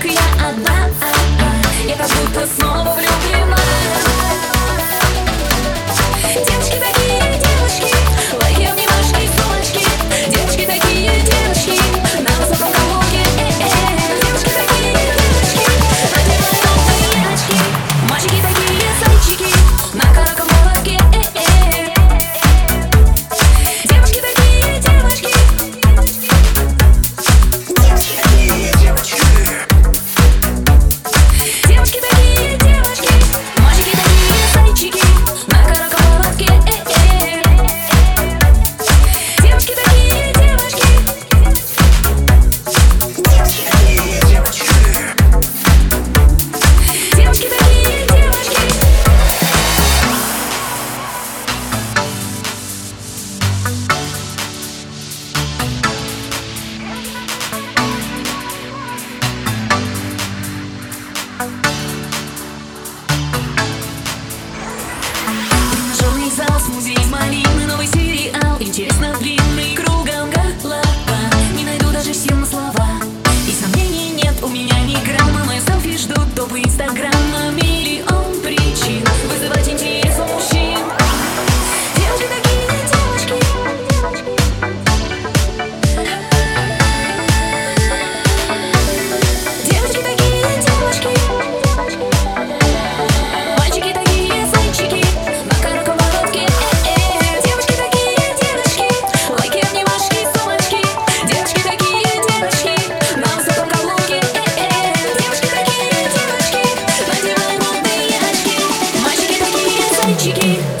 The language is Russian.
только я одна. Я как будто снова Instagram. she keep